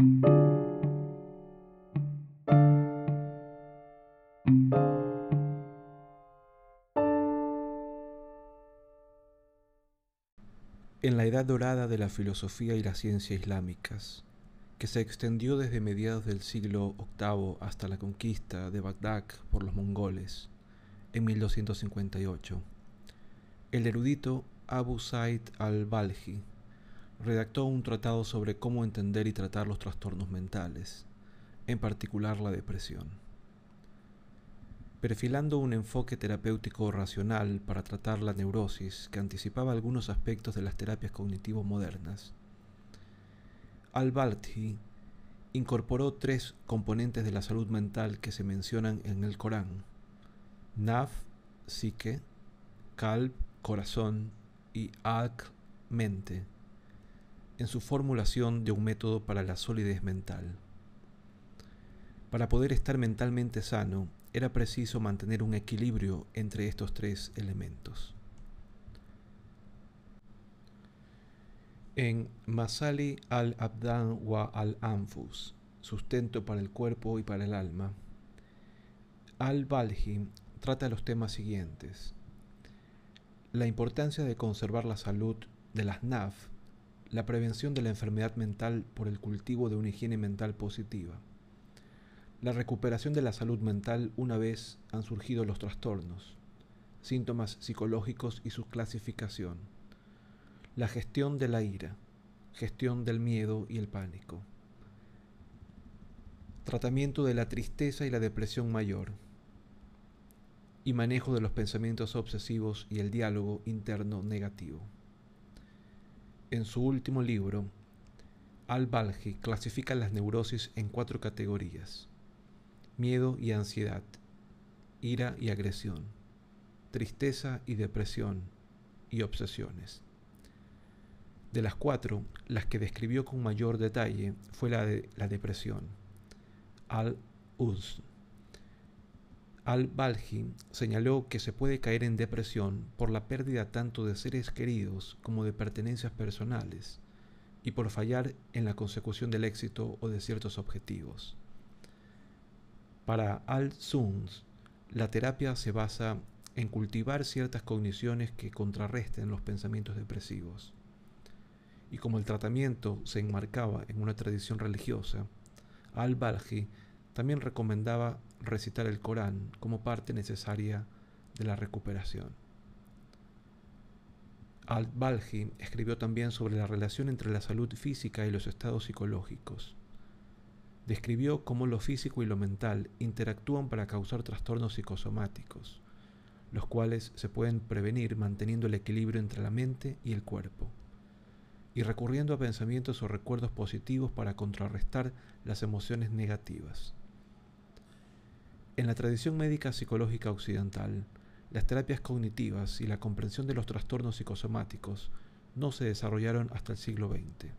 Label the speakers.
Speaker 1: En la edad dorada de la filosofía y la ciencia islámicas, que se extendió desde mediados del siglo VIII hasta la conquista de Bagdad por los mongoles en 1258, el erudito Abu Said al-Balji redactó un tratado sobre cómo entender y tratar los trastornos mentales, en particular la depresión perfilando un enfoque terapéutico racional para tratar la neurosis que anticipaba algunos aspectos de las terapias cognitivas modernas. Al-Balti incorporó tres componentes de la salud mental que se mencionan en el Corán: Naf, psique, Kalb, corazón y Aql, mente, en su formulación de un método para la solidez mental. Para poder estar mentalmente sano, era preciso mantener un equilibrio entre estos tres elementos. En Masali al-Abdan wa al-Anfus, sustento para el cuerpo y para el alma, al-Balji trata los temas siguientes. La importancia de conservar la salud de las NAF, la prevención de la enfermedad mental por el cultivo de una higiene mental positiva, la recuperación de la salud mental una vez han surgido los trastornos, síntomas psicológicos y su clasificación, la gestión de la ira, gestión del miedo y el pánico, tratamiento de la tristeza y la depresión mayor, y manejo de los pensamientos obsesivos y el diálogo interno negativo. En su último libro, Al-Balji clasifica las neurosis en cuatro categorías miedo y ansiedad, ira y agresión, tristeza y depresión y obsesiones. De las cuatro, las que describió con mayor detalle fue la de la depresión. Al-Uz. Al-Balji señaló que se puede caer en depresión por la pérdida tanto de seres queridos como de pertenencias personales y por fallar en la consecución del éxito o de ciertos objetivos. Para Al-Suns, la terapia se basa en cultivar ciertas cogniciones que contrarresten los pensamientos depresivos. Y como el tratamiento se enmarcaba en una tradición religiosa, Al-Balji también recomendaba recitar el Corán como parte necesaria de la recuperación. Al-Balji escribió también sobre la relación entre la salud física y los estados psicológicos describió cómo lo físico y lo mental interactúan para causar trastornos psicosomáticos, los cuales se pueden prevenir manteniendo el equilibrio entre la mente y el cuerpo, y recurriendo a pensamientos o recuerdos positivos para contrarrestar las emociones negativas. En la tradición médica psicológica occidental, las terapias cognitivas y la comprensión de los trastornos psicosomáticos no se desarrollaron hasta el siglo XX.